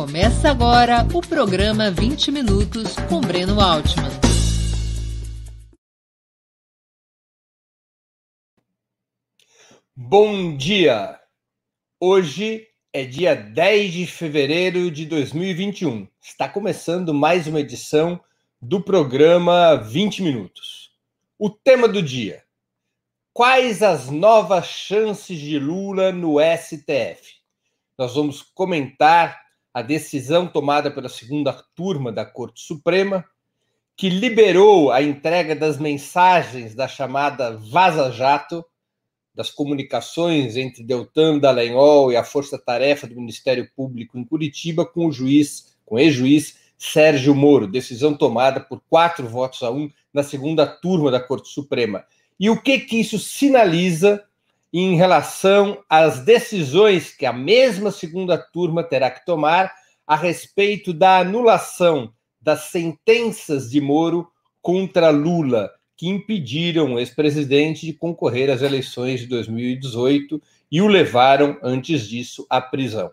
Começa agora o programa 20 Minutos com Breno Altman. Bom dia! Hoje é dia 10 de fevereiro de 2021. Está começando mais uma edição do programa 20 Minutos. O tema do dia: Quais as novas chances de Lula no STF? Nós vamos comentar a decisão tomada pela segunda turma da Corte Suprema, que liberou a entrega das mensagens da chamada Vaza Jato, das comunicações entre Deltan Dallagnol e a força-tarefa do Ministério Público em Curitiba com o juiz, com ex-juiz Sérgio Moro, decisão tomada por quatro votos a um na segunda turma da Corte Suprema. E o que que isso sinaliza em relação às decisões que a mesma segunda turma terá que tomar a respeito da anulação das sentenças de Moro contra Lula, que impediram o ex-presidente de concorrer às eleições de 2018 e o levaram, antes disso, à prisão.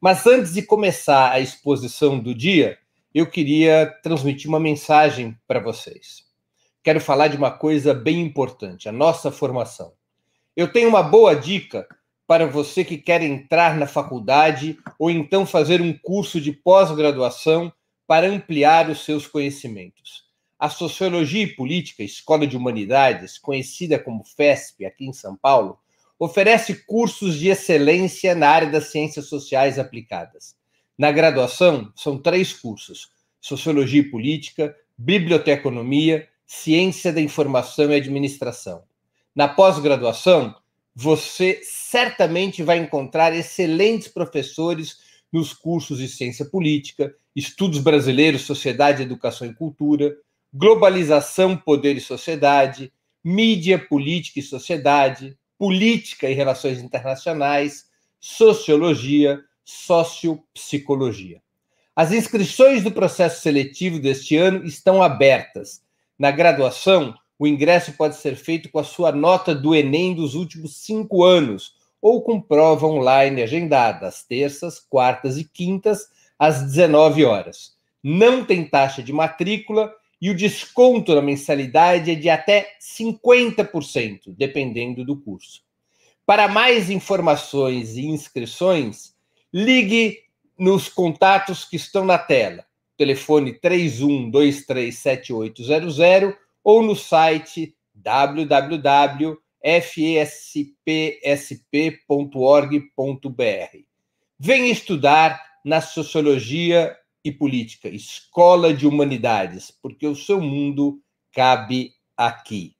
Mas antes de começar a exposição do dia, eu queria transmitir uma mensagem para vocês. Quero falar de uma coisa bem importante: a nossa formação. Eu tenho uma boa dica para você que quer entrar na faculdade ou então fazer um curso de pós-graduação para ampliar os seus conhecimentos. A Sociologia e Política, Escola de Humanidades, conhecida como FESP aqui em São Paulo, oferece cursos de excelência na área das ciências sociais aplicadas. Na graduação, são três cursos: Sociologia e Política, Biblioteconomia, Ciência da Informação e Administração. Na pós-graduação, você certamente vai encontrar excelentes professores nos cursos de ciência política, estudos brasileiros, sociedade, educação e cultura, globalização, poder e sociedade, mídia, política e sociedade, política e relações internacionais, sociologia, sociopsicologia. As inscrições do processo seletivo deste ano estão abertas. Na graduação, o ingresso pode ser feito com a sua nota do Enem dos últimos cinco anos ou com prova online agendada às terças, quartas e quintas, às 19 horas. Não tem taxa de matrícula e o desconto na mensalidade é de até 50%, dependendo do curso. Para mais informações e inscrições, ligue nos contatos que estão na tela. Telefone 31237800 ou no site www.fespsp.org.br. Venha estudar na Sociologia e Política, Escola de Humanidades, porque o seu mundo cabe aqui.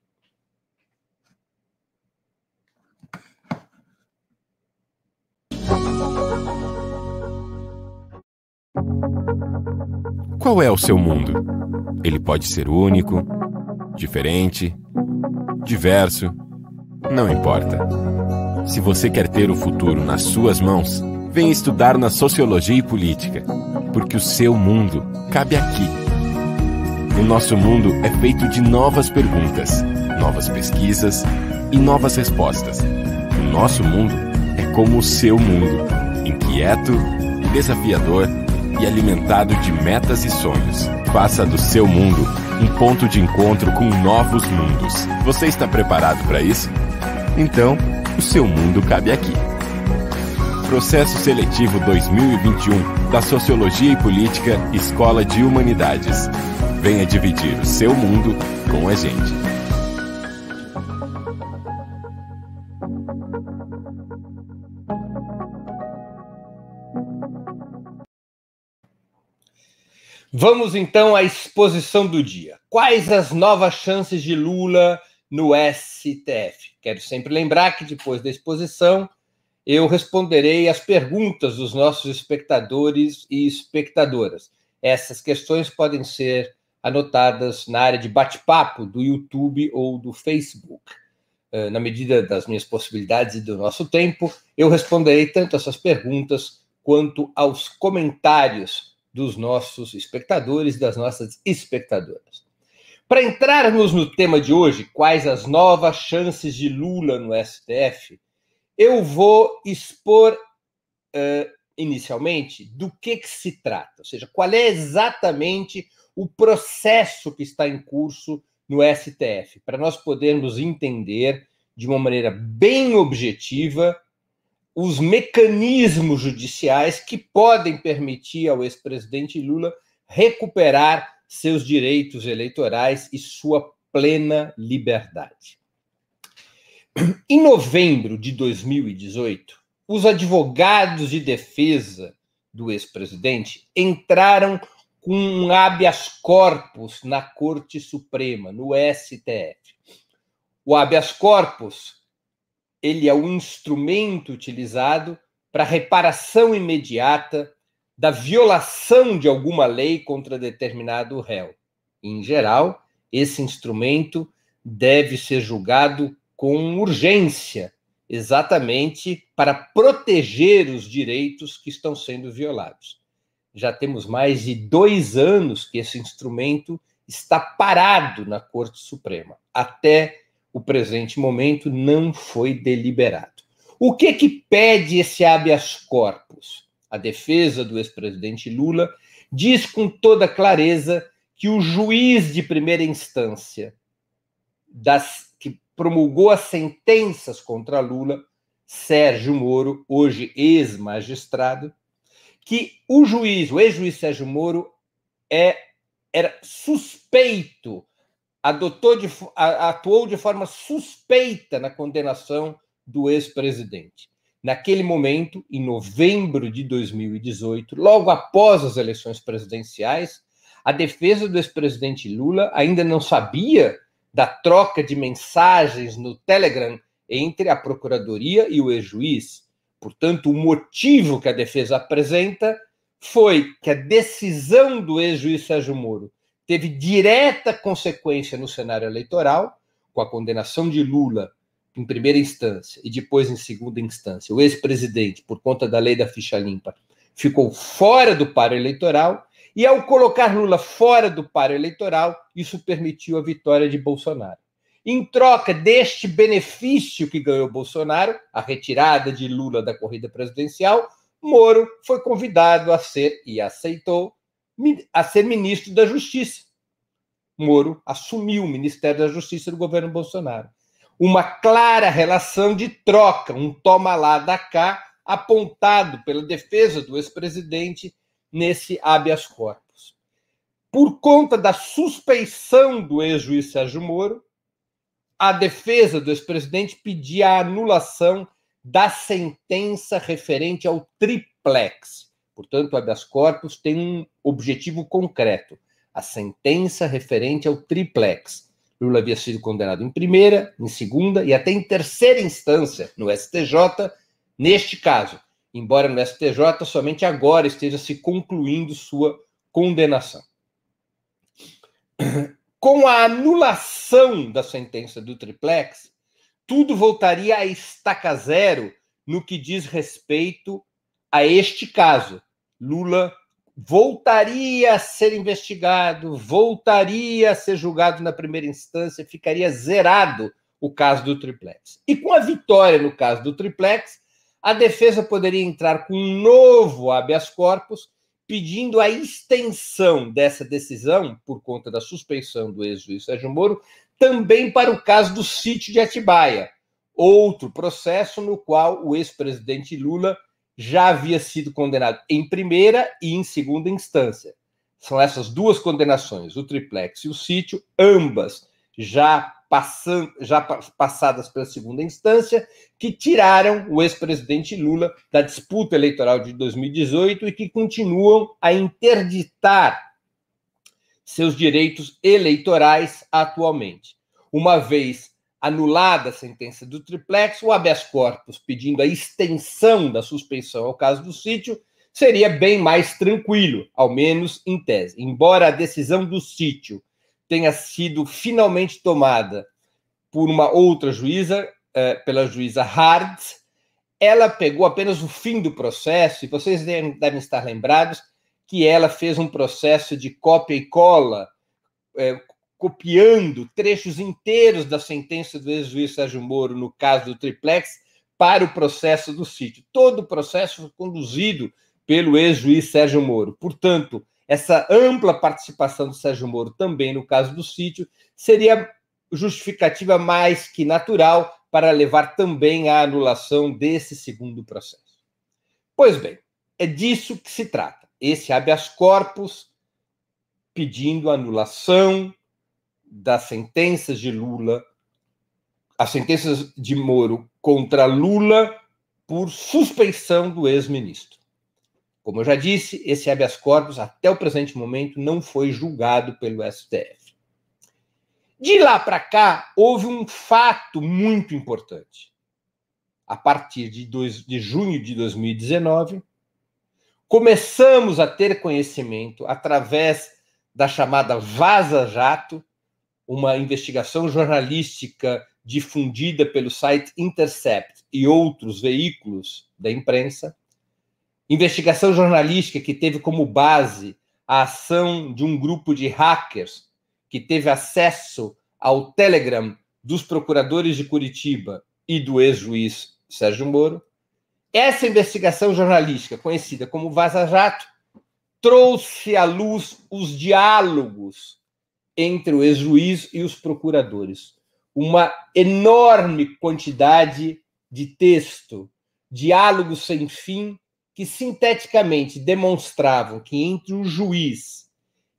Qual é o seu mundo? Ele pode ser único diferente, diverso, não importa. Se você quer ter o futuro nas suas mãos, venha estudar na Sociologia e Política, porque o seu mundo cabe aqui. O nosso mundo é feito de novas perguntas, novas pesquisas e novas respostas. O nosso mundo é como o seu mundo, inquieto, desafiador e alimentado de metas e sonhos. Faça do seu mundo um ponto de encontro com novos mundos. Você está preparado para isso? Então, o seu mundo cabe aqui. Processo Seletivo 2021 da Sociologia e Política Escola de Humanidades. Venha dividir o seu mundo com a gente. Vamos então à exposição do dia. Quais as novas chances de Lula no STF? Quero sempre lembrar que depois da exposição eu responderei as perguntas dos nossos espectadores e espectadoras. Essas questões podem ser anotadas na área de bate-papo do YouTube ou do Facebook. Eh, na medida das minhas possibilidades e do nosso tempo, eu responderei tanto essas perguntas quanto aos comentários dos nossos espectadores e das nossas espectadoras. Para entrarmos no tema de hoje, quais as novas chances de Lula no STF, eu vou expor uh, inicialmente do que, que se trata, ou seja, qual é exatamente o processo que está em curso no STF, para nós podermos entender de uma maneira bem objetiva os mecanismos judiciais que podem permitir ao ex-presidente Lula recuperar seus direitos eleitorais e sua plena liberdade. Em novembro de 2018, os advogados de defesa do ex-presidente entraram com um habeas corpus na Corte Suprema, no STF. O habeas corpus ele é o instrumento utilizado para reparação imediata da violação de alguma lei contra determinado réu. Em geral, esse instrumento deve ser julgado com urgência, exatamente para proteger os direitos que estão sendo violados já temos mais de dois anos que esse instrumento está parado na Corte Suprema. Até o presente momento não foi deliberado. O que que pede esse habeas corpus? A defesa do ex-presidente Lula diz com toda clareza que o juiz de primeira instância das, que promulgou as sentenças contra Lula, Sérgio Moro, hoje ex-magistrado, que o juiz, o ex-juiz Sérgio Moro, é, era suspeito, adotou de, atuou de forma suspeita na condenação do ex-presidente. Naquele momento, em novembro de 2018, logo após as eleições presidenciais, a defesa do ex-presidente Lula ainda não sabia da troca de mensagens no Telegram entre a procuradoria e o ex-juiz. Portanto, o motivo que a defesa apresenta foi que a decisão do ex-juiz Sérgio Moro teve direta consequência no cenário eleitoral, com a condenação de Lula em primeira instância e depois em segunda instância. O ex-presidente, por conta da lei da ficha limpa, ficou fora do paro eleitoral e, ao colocar Lula fora do paro eleitoral, isso permitiu a vitória de Bolsonaro. Em troca deste benefício que ganhou Bolsonaro, a retirada de Lula da corrida presidencial, Moro foi convidado a ser e aceitou a ser ministro da Justiça. Moro assumiu o Ministério da Justiça do governo Bolsonaro. Uma clara relação de troca, um toma lá da cá, apontado pela defesa do ex-presidente nesse habeas corpus. Por conta da suspeição do ex-juiz Sérgio Moro, a defesa do ex-presidente pedia a anulação da sentença referente ao triplex. Portanto, o habeas corpus tem um objetivo concreto: a sentença referente ao triplex. Lula havia sido condenado em primeira, em segunda e até em terceira instância no STJ, neste caso, embora no STJ somente agora esteja se concluindo sua condenação. Com a anulação da sentença do triplex, tudo voltaria a estaca zero no que diz respeito a este caso. Lula voltaria a ser investigado, voltaria a ser julgado na primeira instância, ficaria zerado o caso do triplex. E com a vitória no caso do triplex, a defesa poderia entrar com um novo habeas corpus pedindo a extensão dessa decisão, por conta da suspeição do ex-juiz Sérgio Moro, também para o caso do sítio de Atibaia, outro processo no qual o ex-presidente Lula já havia sido condenado em primeira e em segunda instância. São essas duas condenações, o triplex e o sítio, ambas já, passando, já passadas pela segunda instância, que tiraram o ex-presidente Lula da disputa eleitoral de 2018 e que continuam a interditar seus direitos eleitorais atualmente. Uma vez anulada a sentença do triplex, o habeas corpus pedindo a extensão da suspensão ao caso do sítio seria bem mais tranquilo, ao menos em tese. Embora a decisão do sítio tenha sido finalmente tomada por uma outra juíza, eh, pela juíza Hard, ela pegou apenas o fim do processo, e vocês devem estar lembrados que ela fez um processo de cópia e cola, eh, copiando trechos inteiros da sentença do ex-juiz Sérgio Moro no caso do triplex, para o processo do sítio. Todo o processo foi conduzido pelo ex-juiz Sérgio Moro. Portanto, essa ampla participação do Sérgio Moro também no caso do sítio seria justificativa mais que natural para levar também à anulação desse segundo processo. Pois bem, é disso que se trata. Esse habeas corpus pedindo anulação das sentenças de Lula, as sentenças de Moro contra Lula por suspeição do ex-ministro. Como eu já disse, esse habeas corpus, até o presente momento, não foi julgado pelo STF. De lá para cá, houve um fato muito importante. A partir de, dois, de junho de 2019, começamos a ter conhecimento, através da chamada Vaza Jato, uma investigação jornalística difundida pelo site Intercept e outros veículos da imprensa, investigação jornalística que teve como base a ação de um grupo de hackers que teve acesso ao Telegram dos procuradores de Curitiba e do ex-juiz Sérgio Moro. Essa investigação jornalística, conhecida como Vaza Jato, trouxe à luz os diálogos entre o ex-juiz e os procuradores. Uma enorme quantidade de texto, diálogos sem fim, que sinteticamente demonstravam que entre o juiz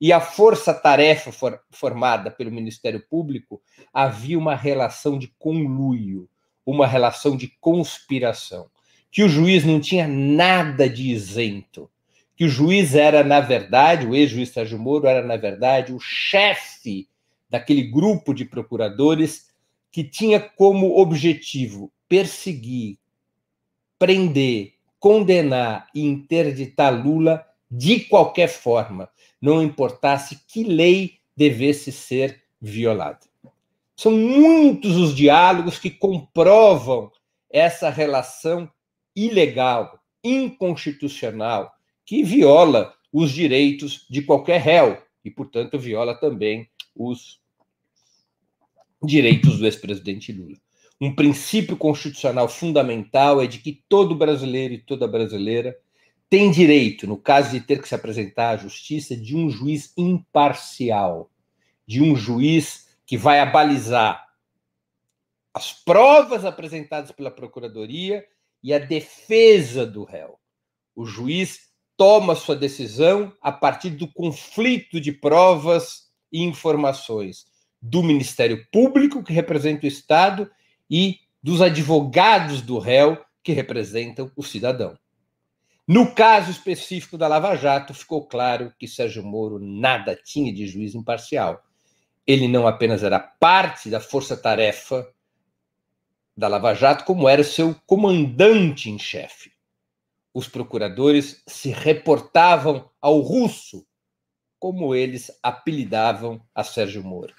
e a força-tarefa for, formada pelo Ministério Público havia uma relação de conluio, uma relação de conspiração, que o juiz não tinha nada de isento, que o juiz era, na verdade, o ex-juiz Sérgio Moro era, na verdade, o chefe daquele grupo de procuradores que tinha como objetivo perseguir, prender, condenar e interditar Lula de qualquer forma, não importasse que lei devesse ser violada. São muitos os diálogos que comprovam essa relação ilegal, inconstitucional que viola os direitos de qualquer réu e, portanto, viola também os direitos do ex-presidente Lula. Um princípio constitucional fundamental é de que todo brasileiro e toda brasileira tem direito, no caso de ter que se apresentar à justiça, de um juiz imparcial, de um juiz que vai abalizar as provas apresentadas pela procuradoria e a defesa do réu. O juiz toma sua decisão a partir do conflito de provas e informações do Ministério Público, que representa o Estado, e dos advogados do réu, que representam o cidadão. No caso específico da Lava Jato, ficou claro que Sérgio Moro nada tinha de juiz imparcial. Ele não apenas era parte da força-tarefa da Lava Jato, como era seu comandante em chefe os procuradores se reportavam ao russo, como eles apelidavam a Sérgio Moro.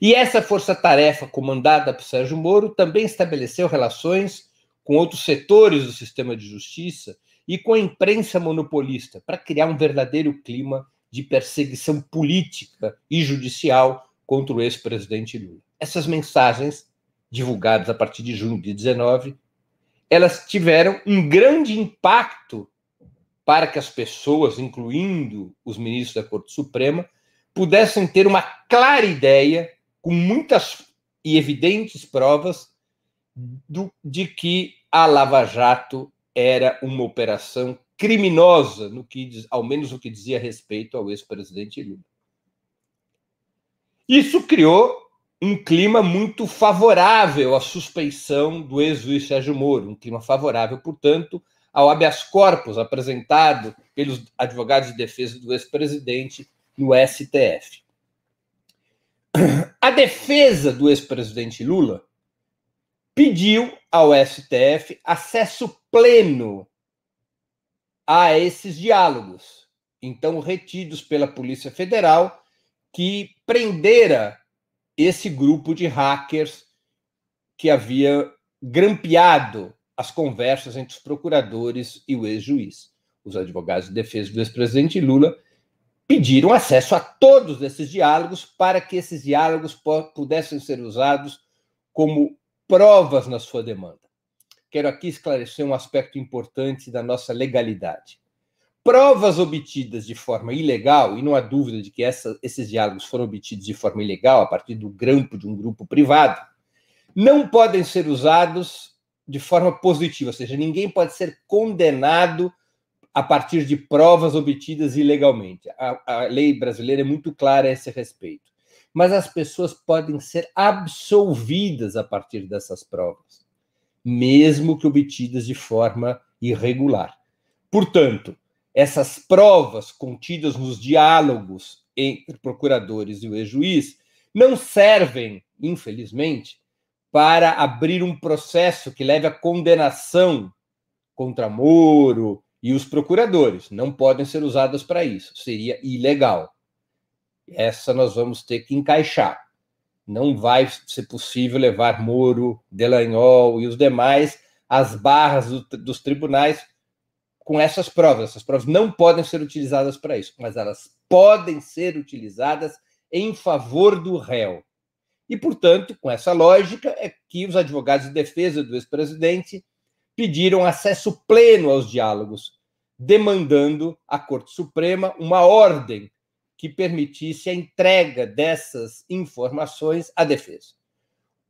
E essa força-tarefa comandada por Sérgio Moro também estabeleceu relações com outros setores do sistema de justiça e com a imprensa monopolista para criar um verdadeiro clima de perseguição política e judicial contra o ex-presidente Lula. Essas mensagens, divulgadas a partir de junho de 19, elas tiveram um grande impacto para que as pessoas, incluindo os ministros da Corte Suprema, pudessem ter uma clara ideia, com muitas e evidentes provas, do, de que a Lava Jato era uma operação criminosa, no que, ao menos no que dizia respeito ao ex-presidente Lula. Isso criou um clima muito favorável à suspeição do ex-juiz Sérgio Moro, um clima favorável, portanto, ao habeas corpus apresentado pelos advogados de defesa do ex-presidente no STF. A defesa do ex-presidente Lula pediu ao STF acesso pleno a esses diálogos, então retidos pela Polícia Federal, que prendera esse grupo de hackers que havia grampeado as conversas entre os procuradores e o ex-juiz. Os advogados de defesa do ex-presidente Lula pediram acesso a todos esses diálogos para que esses diálogos pudessem ser usados como provas na sua demanda. quero aqui esclarecer um aspecto importante da nossa legalidade. Provas obtidas de forma ilegal, e não há dúvida de que essa, esses diálogos foram obtidos de forma ilegal, a partir do grampo de um grupo privado, não podem ser usados de forma positiva, ou seja, ninguém pode ser condenado a partir de provas obtidas ilegalmente. A, a lei brasileira é muito clara a esse respeito. Mas as pessoas podem ser absolvidas a partir dessas provas, mesmo que obtidas de forma irregular. Portanto, essas provas contidas nos diálogos entre procuradores e o ex-juiz não servem, infelizmente, para abrir um processo que leve à condenação contra Moro e os procuradores. Não podem ser usadas para isso, seria ilegal. Essa nós vamos ter que encaixar. Não vai ser possível levar Moro, Delanhol e os demais às barras do, dos tribunais com essas provas. Essas provas não podem ser utilizadas para isso, mas elas podem ser utilizadas em favor do réu. E, portanto, com essa lógica, é que os advogados de defesa do ex-presidente pediram acesso pleno aos diálogos, demandando à Corte Suprema uma ordem que permitisse a entrega dessas informações à defesa.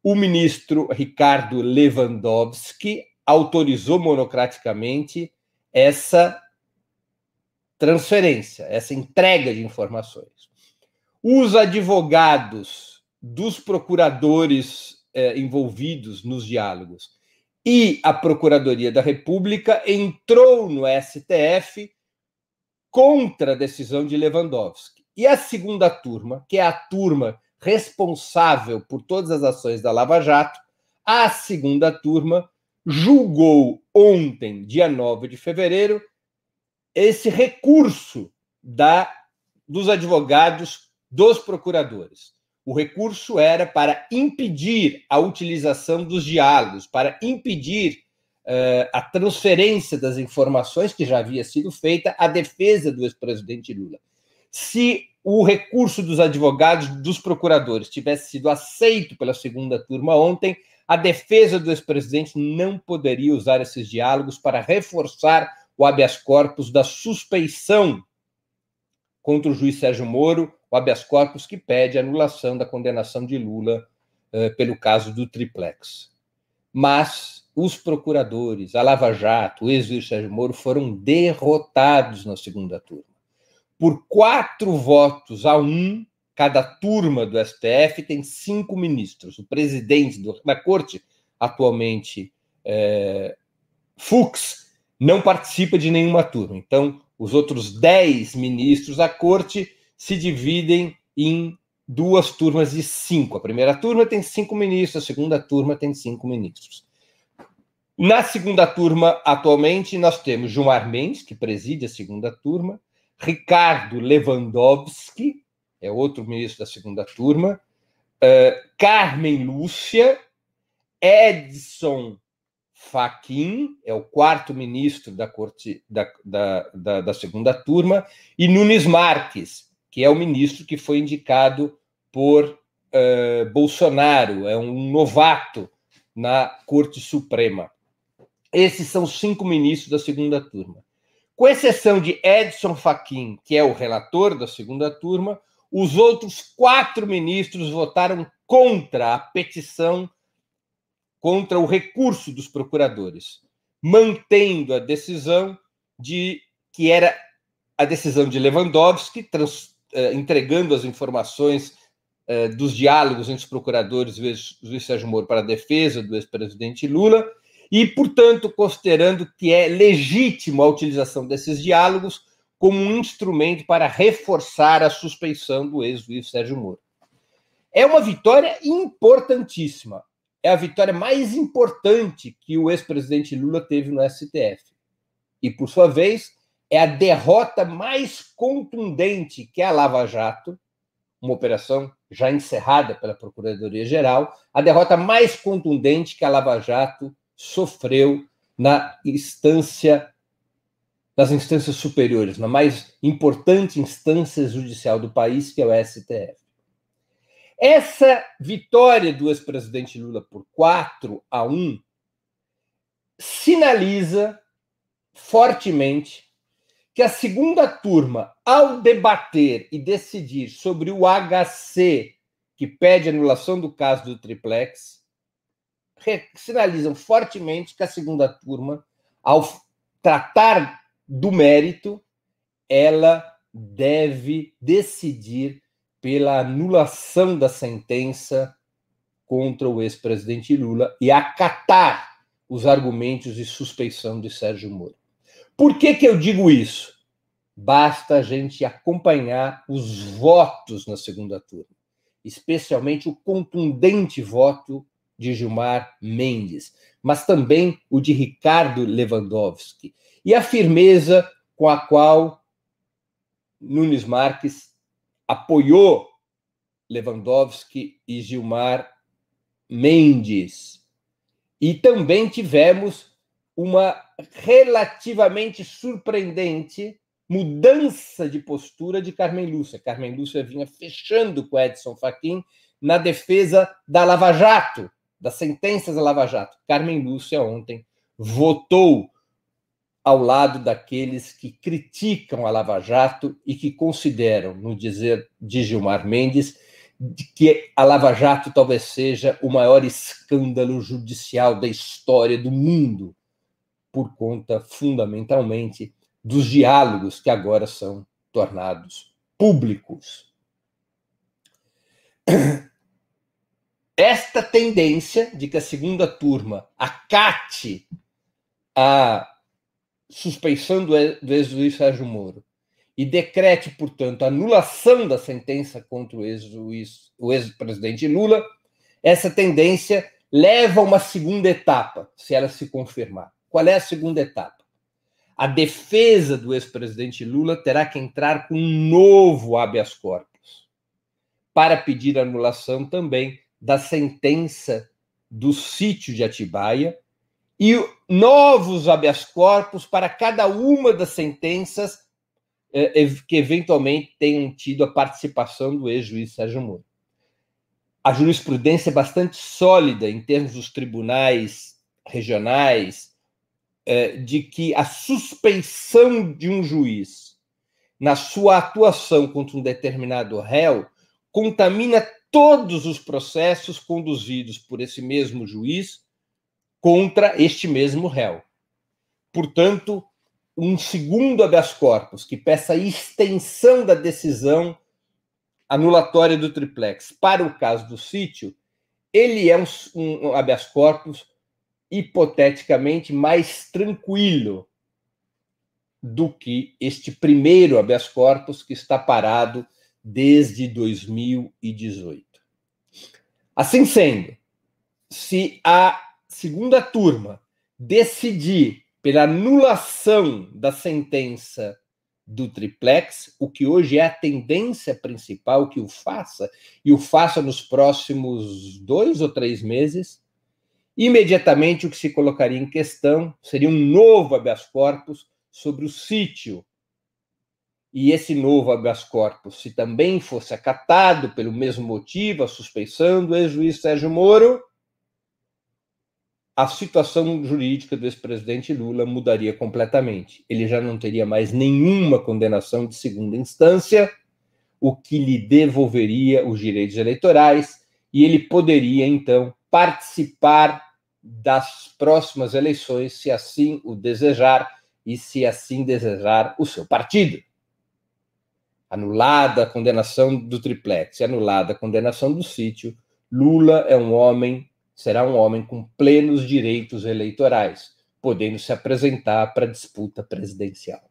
O ministro Ricardo Lewandowski autorizou monocraticamente essa transferência, essa entrega de informações. Os advogados dos procuradores eh, envolvidos nos diálogos e a Procuradoria da República entrou no STF contra a decisão de Lewandowski. E a segunda turma, que é a turma responsável por todas as ações da Lava Jato, a segunda turma julgou ontem, dia 9 de fevereiro, esse recurso da dos advogados dos procuradores. O recurso era para impedir a utilização dos diálogos, para impedir uh, a transferência das informações que já havia sido feita à defesa do ex-presidente Lula. Se o recurso dos advogados, dos procuradores, tivesse sido aceito pela segunda turma ontem, a defesa do ex-presidente não poderia usar esses diálogos para reforçar o habeas corpus da suspeição contra o juiz Sérgio Moro, o habeas corpus que pede a anulação da condenação de Lula uh, pelo caso do triplex. Mas os procuradores, a Lava Jato, o ex-juiz Sérgio Moro foram derrotados na segunda turma. Por quatro votos a um, cada turma do STF tem cinco ministros. O presidente do, da corte, atualmente é, Fux, não participa de nenhuma turma. Então, os outros dez ministros da corte se dividem em duas turmas de cinco. A primeira turma tem cinco ministros, a segunda turma tem cinco ministros. Na segunda turma, atualmente, nós temos Gilmar Mendes, que preside a segunda turma, Ricardo Lewandowski, é outro ministro da segunda turma, uh, Carmen Lúcia, Edson Fachin, é o quarto ministro da corte da, da, da, da, segunda turma, e Nunes Marques, que é o ministro que foi indicado por uh, Bolsonaro, é um novato na Corte Suprema. Esses são cinco ministros da segunda turma. Com exceção de Edson Fachin, que é o relator da segunda turma, os outros quatro ministros votaram contra a petição, contra o recurso dos procuradores, mantendo a decisão de que era a decisão de Lewandowski, trans, eh, entregando as informações eh, dos diálogos entre os procuradores e o juiz Sérgio Moro para a defesa do ex-presidente Lula, e, portanto, considerando que é legítima a utilização desses diálogos como um instrumento para reforçar a suspeição do ex-juiz Sérgio Moro. É uma vitória importantíssima. É a vitória mais importante que o ex-presidente Lula teve no STF. E, por sua vez, é a derrota mais contundente que a Lava Jato, uma operação já encerrada pela Procuradoria-Geral, a derrota mais contundente que a Lava Jato sofreu na instância das instâncias superiores, na mais importante instância judicial do país, que é o STF. Essa vitória do ex-presidente Lula por 4 a 1 sinaliza fortemente que a segunda turma, ao debater e decidir sobre o HC, que pede anulação do caso do triplex, sinalizam fortemente que a segunda turma, ao tratar do mérito, ela deve decidir pela anulação da sentença contra o ex-presidente Lula e acatar os argumentos de suspeição de Sérgio Moro. Por que, que eu digo isso? Basta a gente acompanhar os votos na segunda turma, especialmente o contundente voto de Gilmar Mendes, mas também o de Ricardo Lewandowski, e a firmeza com a qual Nunes Marques apoiou Lewandowski e Gilmar Mendes. E também tivemos uma relativamente surpreendente mudança de postura de Carmen Lúcia. Carmen Lúcia vinha fechando com Edson Fachin na defesa da Lava Jato, das sentenças da Lava Jato. Carmen Lúcia ontem votou ao lado daqueles que criticam a Lava Jato e que consideram, no dizer de Gilmar Mendes, que a Lava Jato talvez seja o maior escândalo judicial da história do mundo, por conta fundamentalmente dos diálogos que agora são tornados públicos. Esta tendência de que a segunda turma acate a suspeição do ex-juiz Sérgio Moro e decrete, portanto, anulação da sentença contra o ex-presidente Lula, essa tendência leva a uma segunda etapa, se ela se confirmar. Qual é a segunda etapa? A defesa do ex-presidente Lula terá que entrar com um novo habeas corpus para pedir anulação também da sentença do sítio de Atibaia e novos habeas corpus para cada uma das sentenças eh, que eventualmente tenham tido a participação do ex-juiz Sérgio Moro. A jurisprudência é bastante sólida em termos dos tribunais regionais eh, de que a suspeição de um juiz na sua atuação contra um determinado réu contamina todos os processos conduzidos por esse mesmo juiz contra este mesmo réu. Portanto, um segundo habeas corpus que peça extensão da decisão anulatória do triplex para o caso do sítio, ele é um, um habeas corpus hipoteticamente mais tranquilo do que este primeiro habeas corpus que está parado desde 2018. Assim sendo, se a segunda turma decidir pela anulação da sentença do triplex, o que hoje é a tendência principal que o faça, e o faça nos próximos dois ou três meses, imediatamente o que se colocaria em questão seria um novo habeas corpus sobre o sítio. E esse novo habeas corpus, se também fosse acatado pelo mesmo motivo, a suspeição do ex-juiz Sérgio Moro, a situação jurídica do ex-presidente Lula mudaria completamente. Ele já não teria mais nenhuma condenação de segunda instância, o que lhe devolveria os direitos eleitorais, e ele poderia, então, participar das próximas eleições, se assim o desejar e se assim desejar o seu partido. Anulada a condenação do triplex, anulada a condenação do sítio, Lula é um homem será um homem com plenos direitos eleitorais, podendo se apresentar para a disputa presidencial.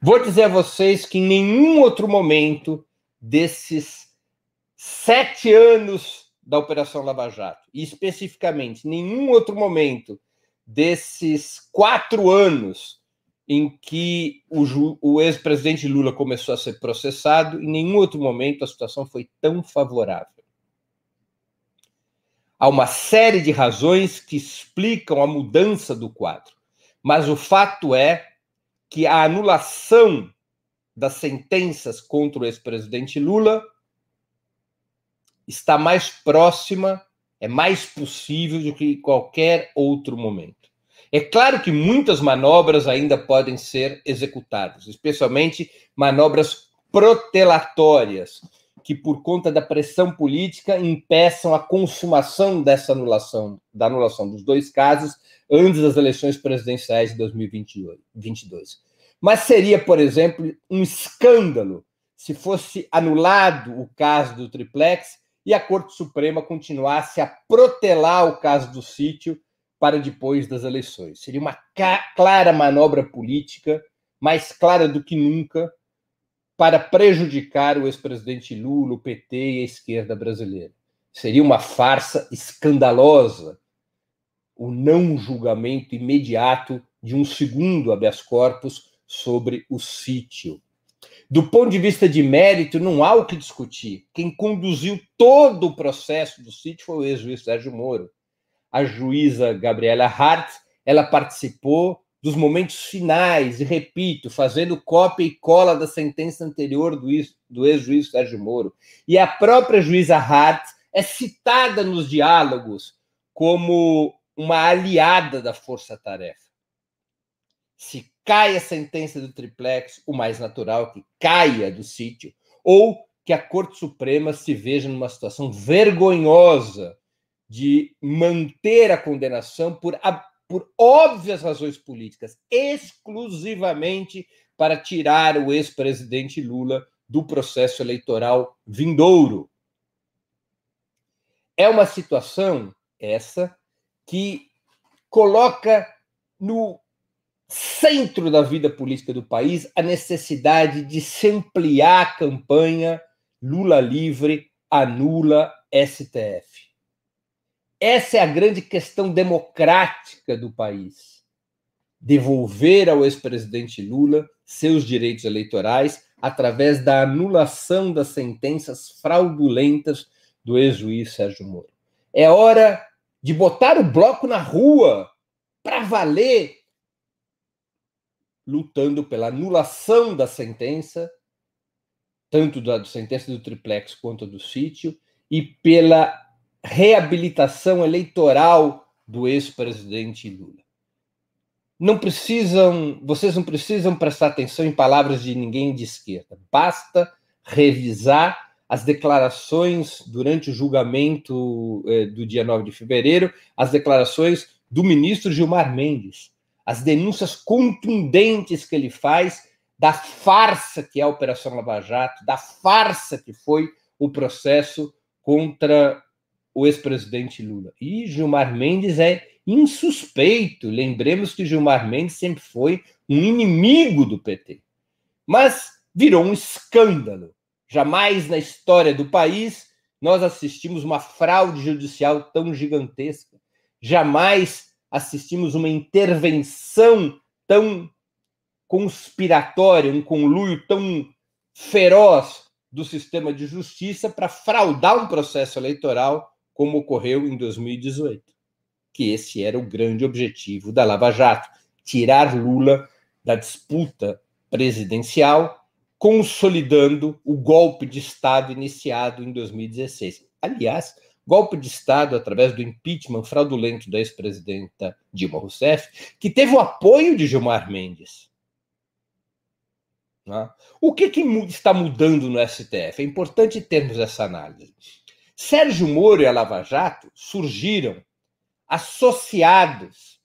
Vou dizer a vocês que em nenhum outro momento desses sete anos da Operação Lava Jato, e especificamente nenhum outro momento desses quatro anos em que o, o ex-presidente Lula começou a ser processado, em nenhum outro momento a situação foi tão favorável. Há uma série de razões que explicam a mudança do quadro, mas o fato é que a anulação das sentenças contra o ex-presidente Lula está mais próxima, é mais possível do que qualquer outro momento. É claro que muitas manobras ainda podem ser executadas, especialmente manobras protelatórias, que por conta da pressão política impeçam a consumação dessa anulação, da anulação dos dois casos antes das eleições presidenciais de 2022. Mas seria, por exemplo, um escândalo se fosse anulado o caso do triplex e a Corte Suprema continuasse a protelar o caso do sítio para depois das eleições. Seria uma clara manobra política, mais clara do que nunca, para prejudicar o ex-presidente Lula, o PT e a esquerda brasileira. Seria uma farsa escandalosa o não julgamento imediato de um segundo habeas corpus sobre o sítio. Do ponto de vista de mérito, não há o que discutir. Quem conduziu todo o processo do sítio foi o ex-juiz Sérgio Moro a juíza Gabriela Hart, ela participou dos momentos finais, e repito, fazendo cópia e cola da sentença anterior do, do ex-juiz Sérgio Moro. E a própria juíza Hart é citada nos diálogos como uma aliada da força-tarefa. Se cai a sentença do triplex, o mais natural é que caia do sítio, ou que a Corte Suprema se veja numa situação vergonhosa de manter a condenação por, por óbvias razões políticas, exclusivamente para tirar o ex-presidente Lula do processo eleitoral vindouro. É uma situação essa que coloca no centro da vida política do país a necessidade de se ampliar a campanha Lula livre anula STF. Essa é a grande questão democrática do país. Devolver ao ex-presidente Lula seus direitos eleitorais através da anulação das sentenças fraudulentas do ex-juiz Sérgio Moro. É hora de botar o bloco na rua para valer, lutando pela anulação da sentença, tanto da sentença do triplex quanto do sítio, e pela reabilitação eleitoral do ex-presidente Lula. Não precisam, vocês não precisam prestar atenção em palavras de ninguém de esquerda. Basta revisar as declarações durante o julgamento eh, do dia 9 de fevereiro, as declarações do ministro Gilmar Mendes, as denúncias contundentes que ele faz da farsa que é a Operação Lava Jato, da farsa que foi o processo contra o ex-presidente Lula. E Gilmar Mendes é insuspeito. Lembremos que Gilmar Mendes sempre foi um inimigo do PT. Mas virou um escândalo. Jamais na história do país nós assistimos uma fraude judicial tão gigantesca. Jamais assistimos uma intervenção tão conspiratória, um conluio tão feroz do sistema de justiça para fraudar um processo eleitoral como ocorreu em 2018, que esse era o grande objetivo da Lava Jato, tirar Lula da disputa presidencial, consolidando o golpe de Estado iniciado em 2016. Aliás, golpe de Estado através do impeachment fraudulento da ex-presidenta Dilma Rousseff, que teve o apoio de Gilmar Mendes. Né? O que, que está mudando no STF? É importante termos essa análise. Sérgio Moro e a Lava Jato surgiram associados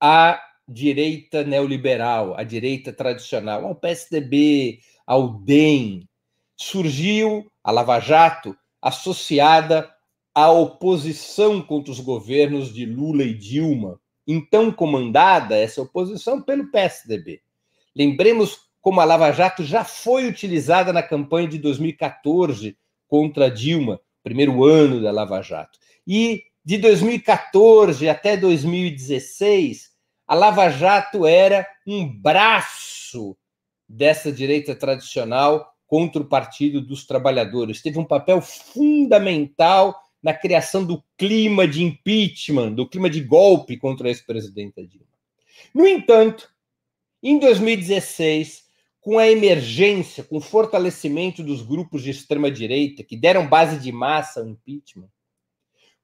à direita neoliberal, à direita tradicional, ao PSDB, ao DEM. Surgiu a Lava Jato associada à oposição contra os governos de Lula e Dilma, então comandada essa oposição pelo PSDB. Lembremos como a Lava Jato já foi utilizada na campanha de 2014 contra Dilma, primeiro ano da Lava Jato. E de 2014 até 2016, a Lava Jato era um braço dessa direita tradicional contra o Partido dos Trabalhadores. Teve um papel fundamental na criação do clima de impeachment, do clima de golpe contra a ex-presidenta Dilma. No entanto, em 2016, com a emergência, com o fortalecimento dos grupos de extrema-direita que deram base de massa ao impeachment,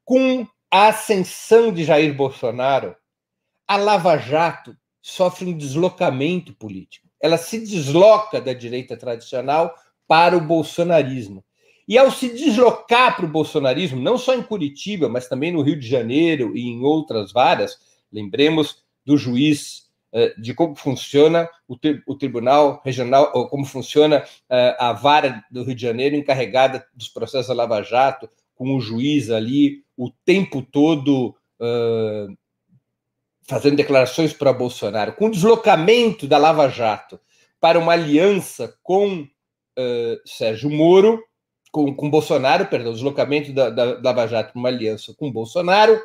com a ascensão de Jair Bolsonaro, a Lava Jato sofre um deslocamento político. Ela se desloca da direita tradicional para o bolsonarismo. E ao se deslocar para o bolsonarismo, não só em Curitiba, mas também no Rio de Janeiro e em outras várias, lembremos do juiz de como funciona o, o, Tribunal Regional, ou como funciona eh, a vara do Rio de Janeiro encarregada dos processos da Lava Jato, com o juiz ali o tempo todo uh, fazendo declarações para Bolsonaro, com o deslocamento da Lava Jato para uma aliança com uh, Sérgio Moro, com, com Bolsonaro, perdão, deslocamento da, da, da Lava Jato para uma aliança com Bolsonaro,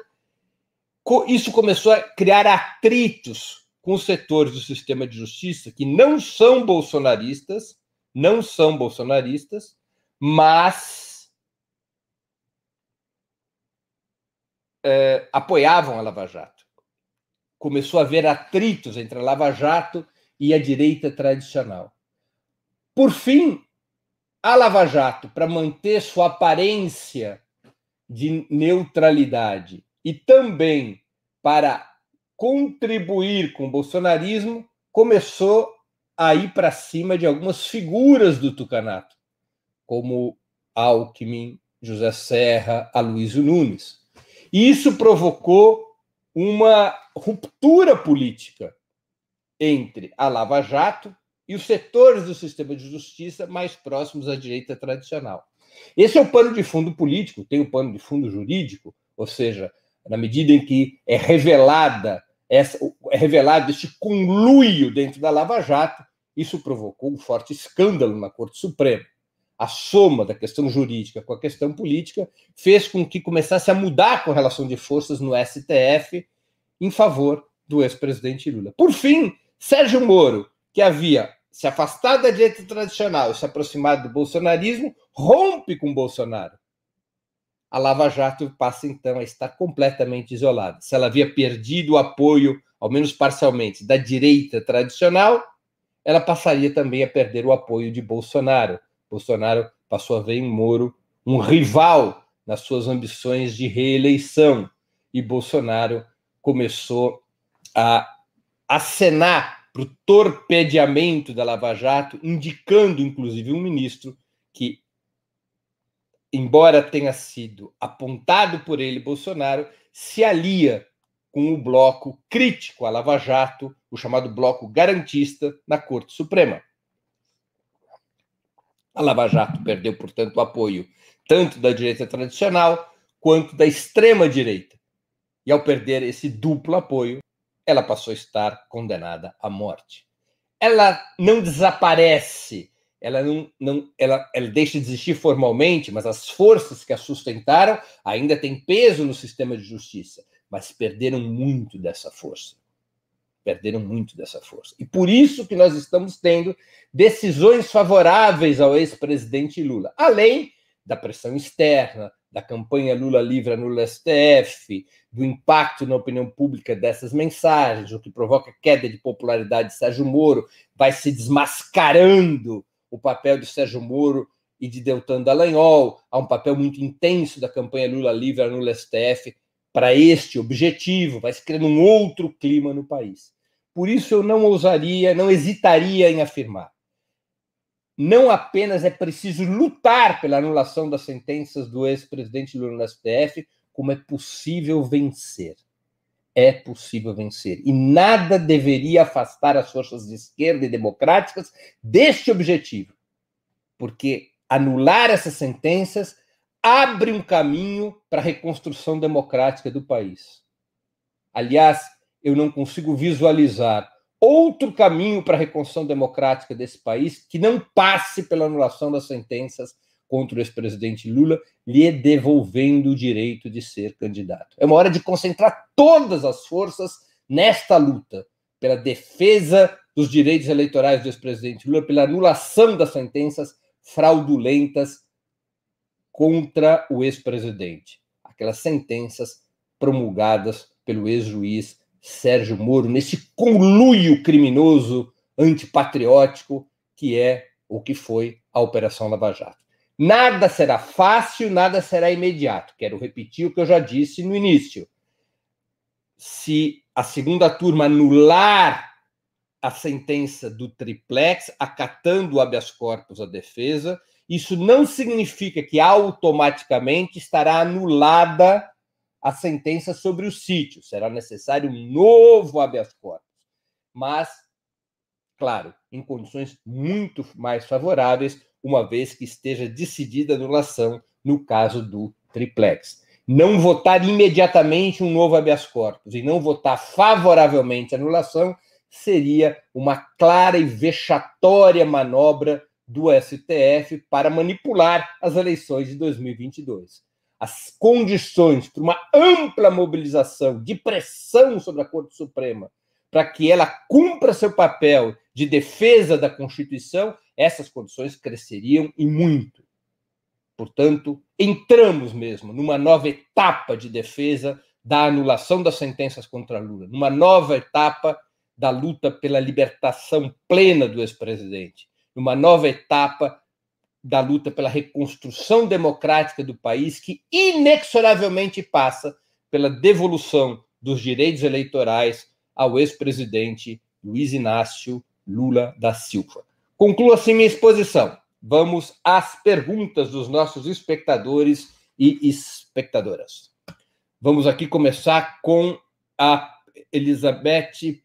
isso começou a criar atritos com setores do sistema de justiça que não são bolsonaristas, não são bolsonaristas, mas é, apoiavam a Lava Jato. Começou a haver atritos entre a Lava Jato e a direita tradicional. Por fim, a Lava Jato, para manter sua aparência de neutralidade e também para contribuir com o bolsonarismo, começou a ir para cima de algumas figuras do tucanato, como Alckmin, José Serra, Aloysio Nunes. E isso provocou uma ruptura política entre a Lava Jato e os setores do sistema de justiça mais próximos à direita tradicional. Esse é o pano de fundo político, tem o pano de fundo jurídico, ou seja, na medida em que é revelada essa, é revelado este conluio dentro da Lava Jato, isso provocou um forte escândalo na Corte Suprema. A soma da questão jurídica com a questão política fez com que começasse a mudar a correlação de forças no STF em favor do ex-presidente Lula. Por fim, Sérgio Moro, que havia se afastado da direita tradicional e se aproximado do bolsonarismo, rompe com Bolsonaro a Lava Jato passa então a estar completamente isolada. Se ela havia perdido o apoio, ao menos parcialmente, da direita tradicional, ela passaria também a perder o apoio de Bolsonaro. Bolsonaro passou a ver em Moro um rival nas suas ambições de reeleição e Bolsonaro começou a acenar para o torpedeamento da Lava Jato, indicando inclusive um ministro que embora tenha sido apontado por ele, Bolsonaro, se alia com o bloco crítico à Lava Jato, o chamado bloco garantista, na Corte Suprema. A Lava Jato perdeu, portanto, o apoio tanto da direita tradicional quanto da extrema direita. E ao perder esse duplo apoio, ela passou a estar condenada à morte. Ela não desaparece ela não, não ela, ela deixa de existir formalmente, mas as forças que a sustentaram ainda têm peso no sistema de justiça, mas perderam muito dessa força. Perderam muito dessa força. E por isso que nós estamos tendo decisões favoráveis ao ex-presidente Lula, além da pressão externa, da campanha Lula livre no STF, do impacto na opinião pública dessas mensagens, o que provoca queda de popularidade de Sérgio Moro, vai se desmascarando o papel de Sérgio Moro e de Deltan Dallagnol, há um papel muito intenso da campanha Lula Livre no STF para este objetivo, vai se criando um outro clima no país. Por isso eu não ousaria, não hesitaria em afirmar. Não apenas é preciso lutar pela anulação das sentenças do ex-presidente Lula no STF, como é possível vencer. É possível vencer. E nada deveria afastar as forças de esquerda e democráticas deste objetivo. Porque anular essas sentenças abre um caminho para a reconstrução democrática do país. Aliás, eu não consigo visualizar outro caminho para a reconstrução democrática desse país que não passe pela anulação das sentenças contra o ex-presidente Lula, lhe devolvendo o direito de ser candidato. É uma hora de concentrar todas as forças nesta luta pela defesa dos direitos eleitorais do ex-presidente Lula, pela anulação das sentenças fraudulentas contra o ex-presidente. Aquelas sentenças promulgadas pelo ex-juiz Sérgio Moro, nesse conluio criminoso antipatriótico que é o que foi a Operação Lava Jato. Nada será fácil, nada será imediato. Quero repetir o que eu já disse no início. se a segunda turma anular a sentença do triplex, acatando o habeas corpus à defesa, isso não significa que automaticamente estará anulada a sentença sobre o sítio. Será necessário um novo habeas corpus. Mas, claro, em condições muito mais favoráveis, uma vez que esteja decidida a anulação no caso do triplex. Não votar imediatamente um novo habeas corpus e não votar favoravelmente a anulação seria uma clara e vexatória manobra do STF para manipular as eleições de 2022. As condições para uma ampla mobilização de pressão sobre a Corte Suprema para que ela cumpra seu papel de defesa da Constituição, essas condições cresceriam e muito. Portanto, entramos mesmo numa nova etapa de defesa da anulação das sentenças contra Lula, numa nova etapa da luta pela libertação plena do ex-presidente, numa nova etapa da luta pela reconstrução democrática do país, que inexoravelmente passa pela devolução dos direitos eleitorais ao ex-presidente Luiz Inácio Lula da Silva. Concluo assim minha exposição. Vamos às perguntas dos nossos espectadores e espectadoras. Vamos aqui começar com a Elizabeth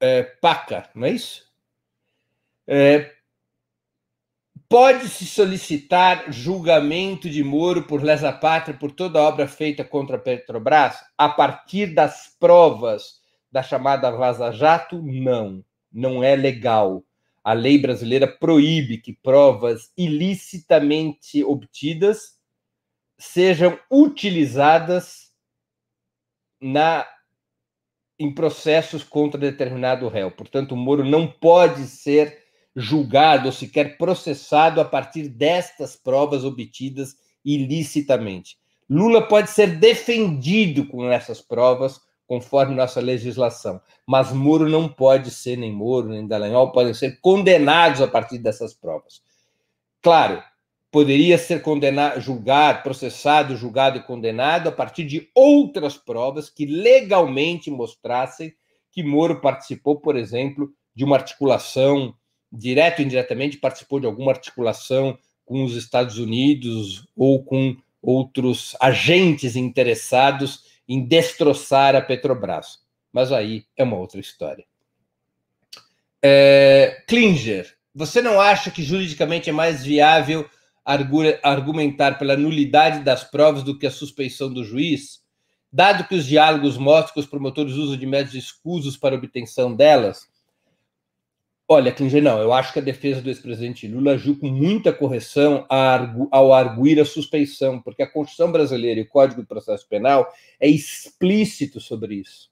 é, Paca, não é isso? É, Pode-se solicitar julgamento de Moro por lesa pátria por toda obra feita contra a Petrobras a partir das provas da chamada Vaza Jato? Não, não é legal. A lei brasileira proíbe que provas ilicitamente obtidas sejam utilizadas na em processos contra determinado réu. Portanto, o Moro não pode ser julgado ou sequer processado a partir destas provas obtidas ilicitamente. Lula pode ser defendido com essas provas, conforme nossa legislação, mas Moro não pode ser, nem Moro, nem Dallagnol podem ser condenados a partir dessas provas. Claro, poderia ser condenado, julgado, processado, julgado e condenado a partir de outras provas que legalmente mostrassem que Moro participou, por exemplo, de uma articulação, direto ou indiretamente, participou de alguma articulação com os Estados Unidos ou com outros agentes interessados em destroçar a Petrobras. Mas aí é uma outra história. É, Klinger, você não acha que juridicamente é mais viável argumentar pela nulidade das provas do que a suspeição do juiz, dado que os diálogos mostram que os promotores usam de métodos escusos para obtenção delas? Olha, Klinger, não, eu acho que a defesa do ex-presidente Lula agiu com muita correção ao arguir a suspeição, porque a Constituição brasileira e o Código de Processo Penal é explícito sobre isso.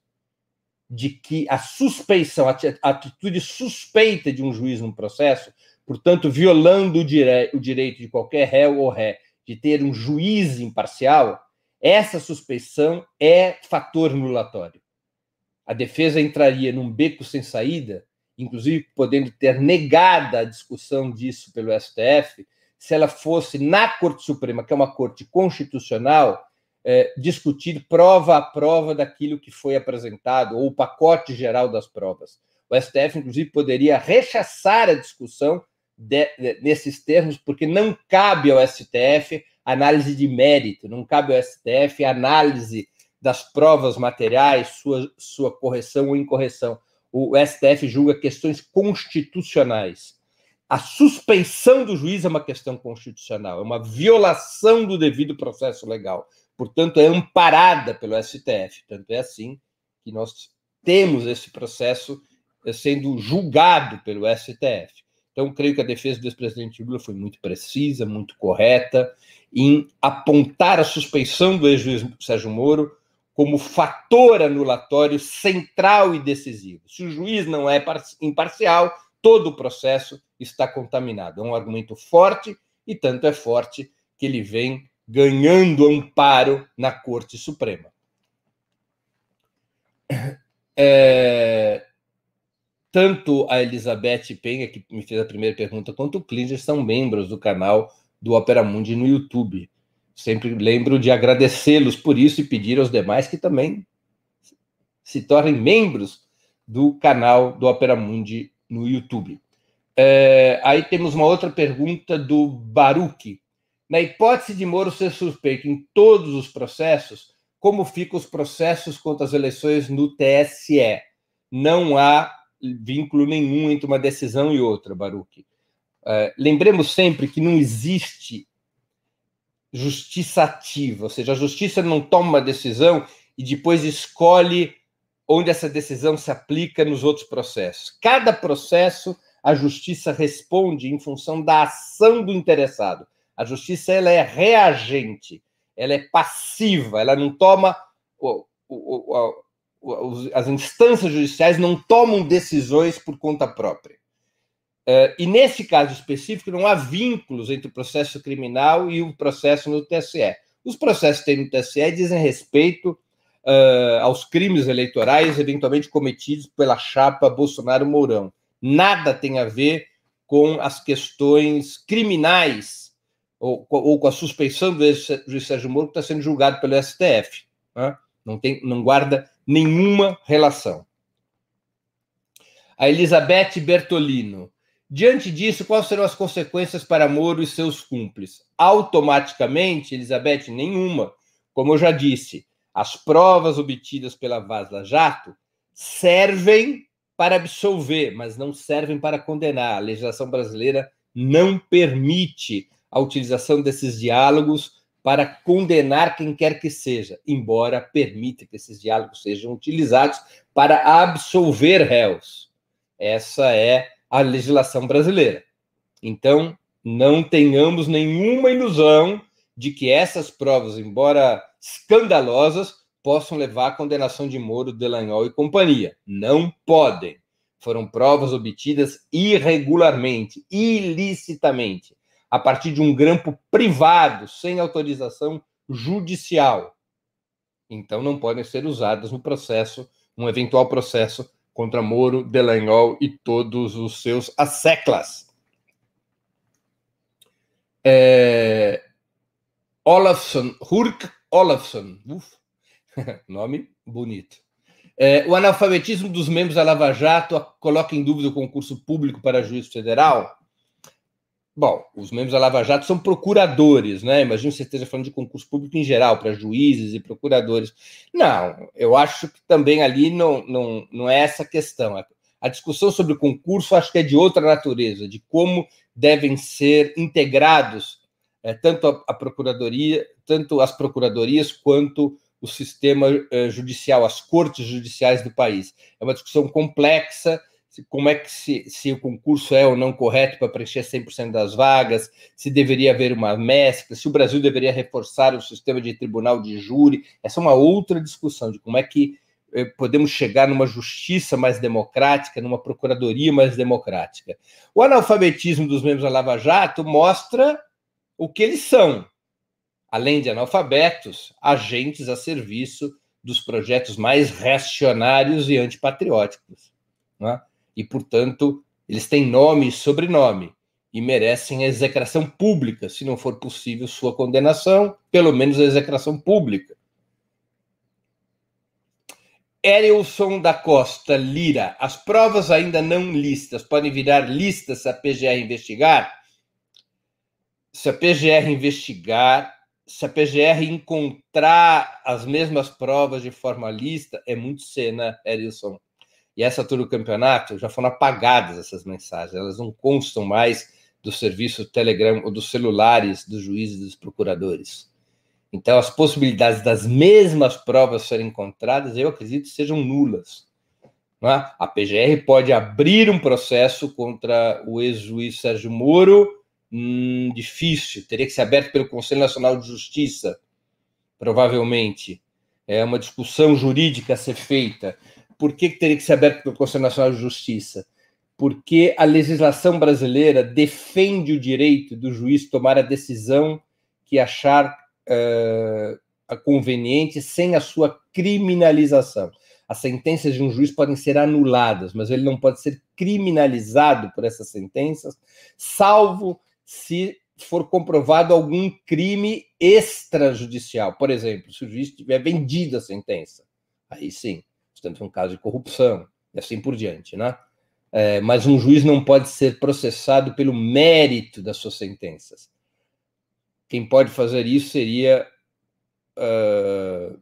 De que a suspeição, a atitude suspeita de um juiz num processo portanto, violando o, dire o direito de qualquer réu ou ré de ter um juiz imparcial, essa suspeição é fator nulatório. A defesa entraria num beco sem saída, inclusive podendo ter negada a discussão disso pelo STF, se ela fosse na Corte Suprema, que é uma corte constitucional, é, discutir prova a prova daquilo que foi apresentado, ou o pacote geral das provas. O STF, inclusive, poderia rechaçar a discussão de, de, nesses termos, porque não cabe ao STF análise de mérito, não cabe ao STF análise das provas materiais, sua, sua correção ou incorreção. O STF julga questões constitucionais. A suspensão do juiz é uma questão constitucional, é uma violação do devido processo legal. Portanto, é amparada pelo STF. Tanto é assim que nós temos esse processo sendo julgado pelo STF. Então, creio que a defesa do ex-presidente Lula foi muito precisa, muito correta, em apontar a suspeição do ex-juiz Sérgio Moro como fator anulatório central e decisivo. Se o juiz não é imparcial, todo o processo está contaminado. É um argumento forte, e tanto é forte que ele vem ganhando amparo na Corte Suprema. É, tanto a Elizabeth Penha, que me fez a primeira pergunta, quanto o Klinger são membros do canal do Opera Mundi no YouTube. Sempre lembro de agradecê-los por isso e pedir aos demais que também se tornem membros do canal do Opera Mundi no YouTube. É, aí temos uma outra pergunta do Baruch. Na hipótese de Moro ser suspeito em todos os processos, como ficam os processos contra as eleições no TSE? Não há vínculo nenhum entre uma decisão e outra, Baruch. É, lembremos sempre que não existe justiça ativa, ou seja, a justiça não toma uma decisão e depois escolhe onde essa decisão se aplica nos outros processos. Cada processo, a justiça responde em função da ação do interessado. A justiça ela é reagente, ela é passiva, ela não toma. As instâncias judiciais não tomam decisões por conta própria. Uh, e nesse caso específico, não há vínculos entre o processo criminal e o processo no TSE. Os processos que tem no TSE dizem respeito uh, aos crimes eleitorais eventualmente cometidos pela chapa Bolsonaro-Mourão. Nada tem a ver com as questões criminais ou, ou com a suspeição do juiz Sérgio Moro que está sendo julgado pelo STF. Né? Não, tem, não guarda nenhuma relação. A Elizabeth Bertolino. Diante disso, quais serão as consequências para Moro e seus cúmplices? Automaticamente, Elizabeth, nenhuma. Como eu já disse, as provas obtidas pela Vaza Jato servem para absolver, mas não servem para condenar. A legislação brasileira não permite a utilização desses diálogos para condenar quem quer que seja, embora permita que esses diálogos sejam utilizados para absolver réus. Essa é a legislação brasileira. Então, não tenhamos nenhuma ilusão de que essas provas, embora escandalosas, possam levar à condenação de Moro, Delanhol e companhia. Não podem. Foram provas obtidas irregularmente, ilicitamente, a partir de um grampo privado, sem autorização judicial. Então não podem ser usadas no processo, um eventual processo contra Moro, Delanhol e todos os seus asseclas. É... Hurk Olafsson, uf, nome bonito. É, o analfabetismo dos membros da Lava Jato coloca em dúvida o concurso público para juiz federal? Bom, os membros da Lava Jato são procuradores, né? Imagino que você esteja falando de concurso público em geral, para juízes e procuradores. Não, eu acho que também ali não, não, não é essa questão. A discussão sobre o concurso acho que é de outra natureza, de como devem ser integrados é, tanto a, a, procuradoria, tanto as procuradorias quanto o sistema é, judicial, as cortes judiciais do país. É uma discussão complexa como é que se, se o concurso é ou não correto para preencher 100% das vagas, se deveria haver uma mescla, se o Brasil deveria reforçar o sistema de tribunal de júri. Essa é uma outra discussão de como é que eh, podemos chegar numa justiça mais democrática, numa procuradoria mais democrática. O analfabetismo dos membros da Lava Jato mostra o que eles são. Além de analfabetos, agentes a serviço dos projetos mais reacionários e antipatrióticos. Né? E, portanto, eles têm nome e sobrenome e merecem a execração pública, se não for possível sua condenação, pelo menos a execração pública. Erilson da Costa Lira, as provas ainda não listas podem virar listas se a PGR investigar? Se a PGR investigar, se a PGR encontrar as mesmas provas de forma lista, é muito cena, Erilson e essa altura do campeonato já foram apagadas essas mensagens, elas não constam mais do serviço Telegram ou dos celulares dos juízes e dos procuradores. Então, as possibilidades das mesmas provas serem encontradas, eu acredito, sejam nulas. É? A PGR pode abrir um processo contra o ex-juiz Sérgio Moro, hum, difícil, teria que ser aberto pelo Conselho Nacional de Justiça, provavelmente. É uma discussão jurídica a ser feita por que, teria que ser aberto pelo Conselho Nacional de Justiça? Porque a legislação brasileira defende o direito do juiz tomar a decisão que achar uh, conveniente sem a sua criminalização. As sentenças de um juiz podem ser anuladas, mas ele não pode ser criminalizado por essas sentenças, salvo se for comprovado algum crime extrajudicial. Por exemplo, se o juiz tiver vendido a sentença, aí sim temos um caso de corrupção e assim por diante, né? É, mas um juiz não pode ser processado pelo mérito das suas sentenças. Quem pode fazer isso seria uh,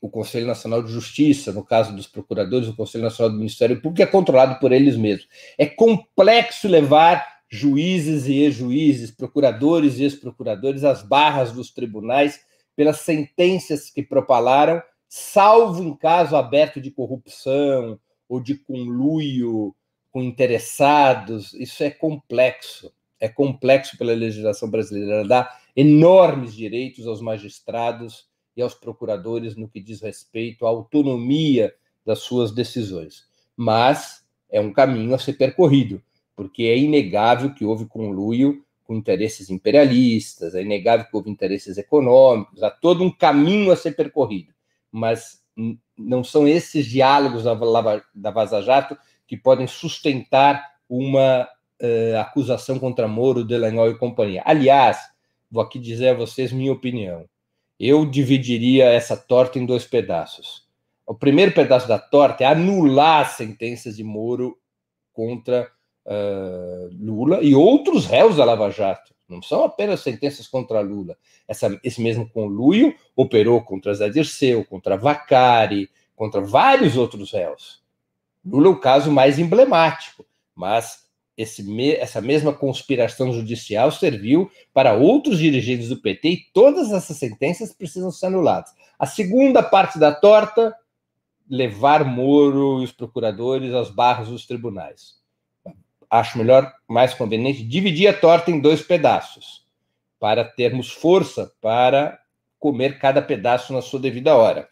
o Conselho Nacional de Justiça, no caso dos procuradores, o Conselho Nacional do Ministério Público, é controlado por eles mesmos. É complexo levar juízes e ex-juízes, procuradores e ex-procuradores às barras dos tribunais pelas sentenças que propalaram, salvo em caso aberto de corrupção ou de conluio com interessados. Isso é complexo. É complexo pela legislação brasileira. Dá enormes direitos aos magistrados e aos procuradores no que diz respeito à autonomia das suas decisões. Mas é um caminho a ser percorrido, porque é inegável que houve conluio com interesses imperialistas, é inegável que houve interesses econômicos, há todo um caminho a ser percorrido. Mas não são esses diálogos da, da Vaza Jato que podem sustentar uma uh, acusação contra Moro, Delanhol e companhia. Aliás, vou aqui dizer a vocês minha opinião eu dividiria essa torta em dois pedaços. O primeiro pedaço da torta é anular as sentenças de Moro contra uh, Lula e outros réus da Lava Jato. Não são apenas sentenças contra Lula. Essa, esse mesmo conluio operou contra Zé Dirceu, contra Vacari, contra vários outros réus. Lula é o caso mais emblemático, mas esse, essa mesma conspiração judicial serviu para outros dirigentes do PT e todas essas sentenças precisam ser anuladas. A segunda parte da torta, levar Moro e os procuradores às barras dos tribunais. Acho melhor, mais conveniente, dividir a torta em dois pedaços, para termos força para comer cada pedaço na sua devida hora.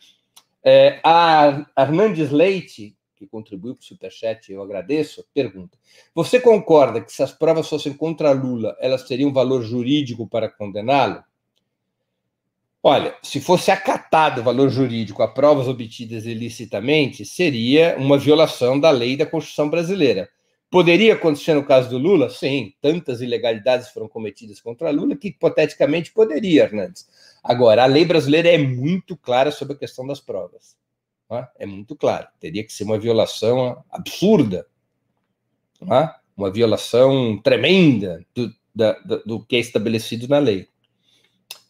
É, a Hernandes Leite que contribuiu para o Superchat, eu agradeço, pergunta: Você concorda que se as provas fossem contra Lula, elas teriam valor jurídico para condená-lo? Olha, se fosse acatado o valor jurídico a provas obtidas ilicitamente, seria uma violação da lei da Constituição brasileira. Poderia acontecer no caso do Lula? Sim, tantas ilegalidades foram cometidas contra Lula que hipoteticamente poderia, Hernandes. Agora, a lei brasileira é muito clara sobre a questão das provas. É? é muito claro. Teria que ser uma violação absurda, é? uma violação tremenda do, da, do que é estabelecido na lei.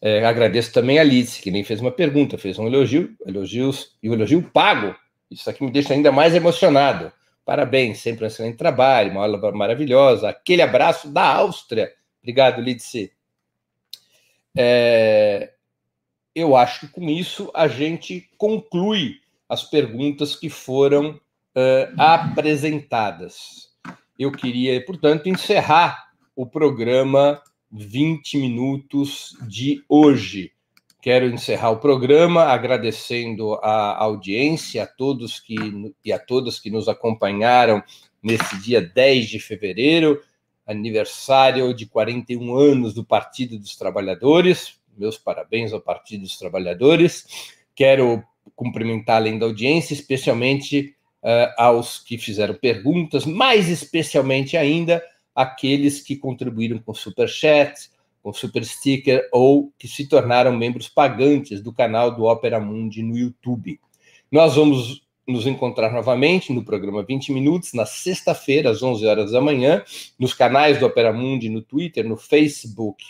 É, agradeço também a Alice, que nem fez uma pergunta, fez um elogio, elogios e um elogio pago. Isso aqui me deixa ainda mais emocionado. Parabéns, sempre um excelente trabalho, uma aula maravilhosa. Aquele abraço da Áustria. Obrigado, Lidice. É, eu acho que com isso a gente conclui as perguntas que foram uh, apresentadas. Eu queria, portanto, encerrar o programa 20 minutos de hoje. Quero encerrar o programa agradecendo a audiência, a todos que e a todas que nos acompanharam nesse dia 10 de fevereiro, aniversário de 41 anos do Partido dos Trabalhadores. Meus parabéns ao Partido dos Trabalhadores. Quero cumprimentar além da audiência, especialmente uh, aos que fizeram perguntas, mais especialmente ainda aqueles que contribuíram com super chat, com super sticker ou que se tornaram membros pagantes do canal do Opera Mundi no YouTube. Nós vamos nos encontrar novamente no programa 20 Minutos, na sexta-feira, às 11 horas da manhã, nos canais do Opera Mundi, no Twitter, no Facebook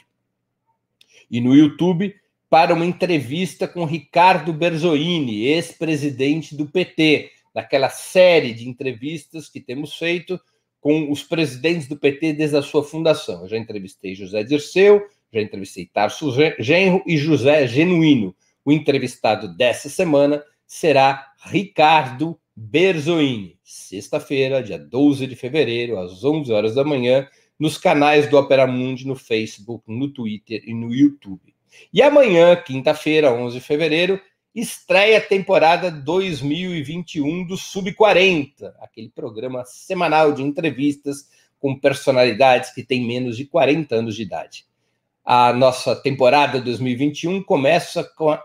e no YouTube, para uma entrevista com Ricardo Berzoini, ex-presidente do PT, daquela série de entrevistas que temos feito com os presidentes do PT desde a sua fundação. Eu já entrevistei José Dirceu, já entrevistei Tarso Genro e José Genuíno. O entrevistado dessa semana será Ricardo Berzoini, sexta-feira, dia 12 de fevereiro, às 11 horas da manhã, nos canais do Opera Mundi, no Facebook, no Twitter e no YouTube. E amanhã, quinta-feira, 11 de fevereiro, estreia a temporada 2021 do Sub-40, aquele programa semanal de entrevistas com personalidades que têm menos de 40 anos de idade. A nossa temporada 2021 começa com, a,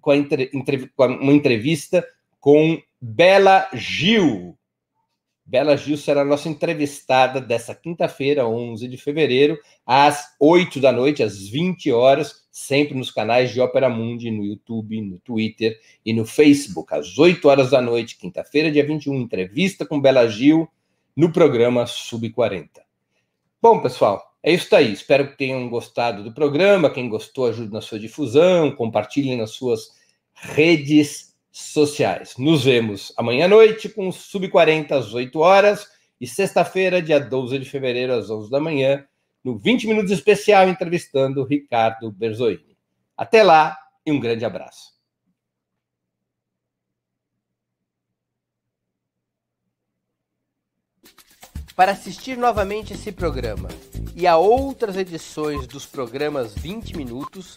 com, a entre, com uma entrevista com Bela Gil. Bela Gil será nossa entrevistada dessa quinta-feira, 11 de fevereiro, às 8 da noite, às 20 horas, sempre nos canais de Ópera Mundi, no YouTube, no Twitter e no Facebook, às 8 horas da noite, quinta-feira, dia 21, entrevista com Bela Gil no programa Sub 40. Bom, pessoal, é isso aí. Espero que tenham gostado do programa. Quem gostou, ajude na sua difusão, compartilhem nas suas redes sociais. Nos vemos amanhã à noite com o Sub 40 às 8 horas e sexta-feira, dia 12 de fevereiro, às 11 da manhã, no 20 Minutos Especial, entrevistando Ricardo Berzoini. Até lá e um grande abraço. Para assistir novamente esse programa e a outras edições dos programas 20 Minutos,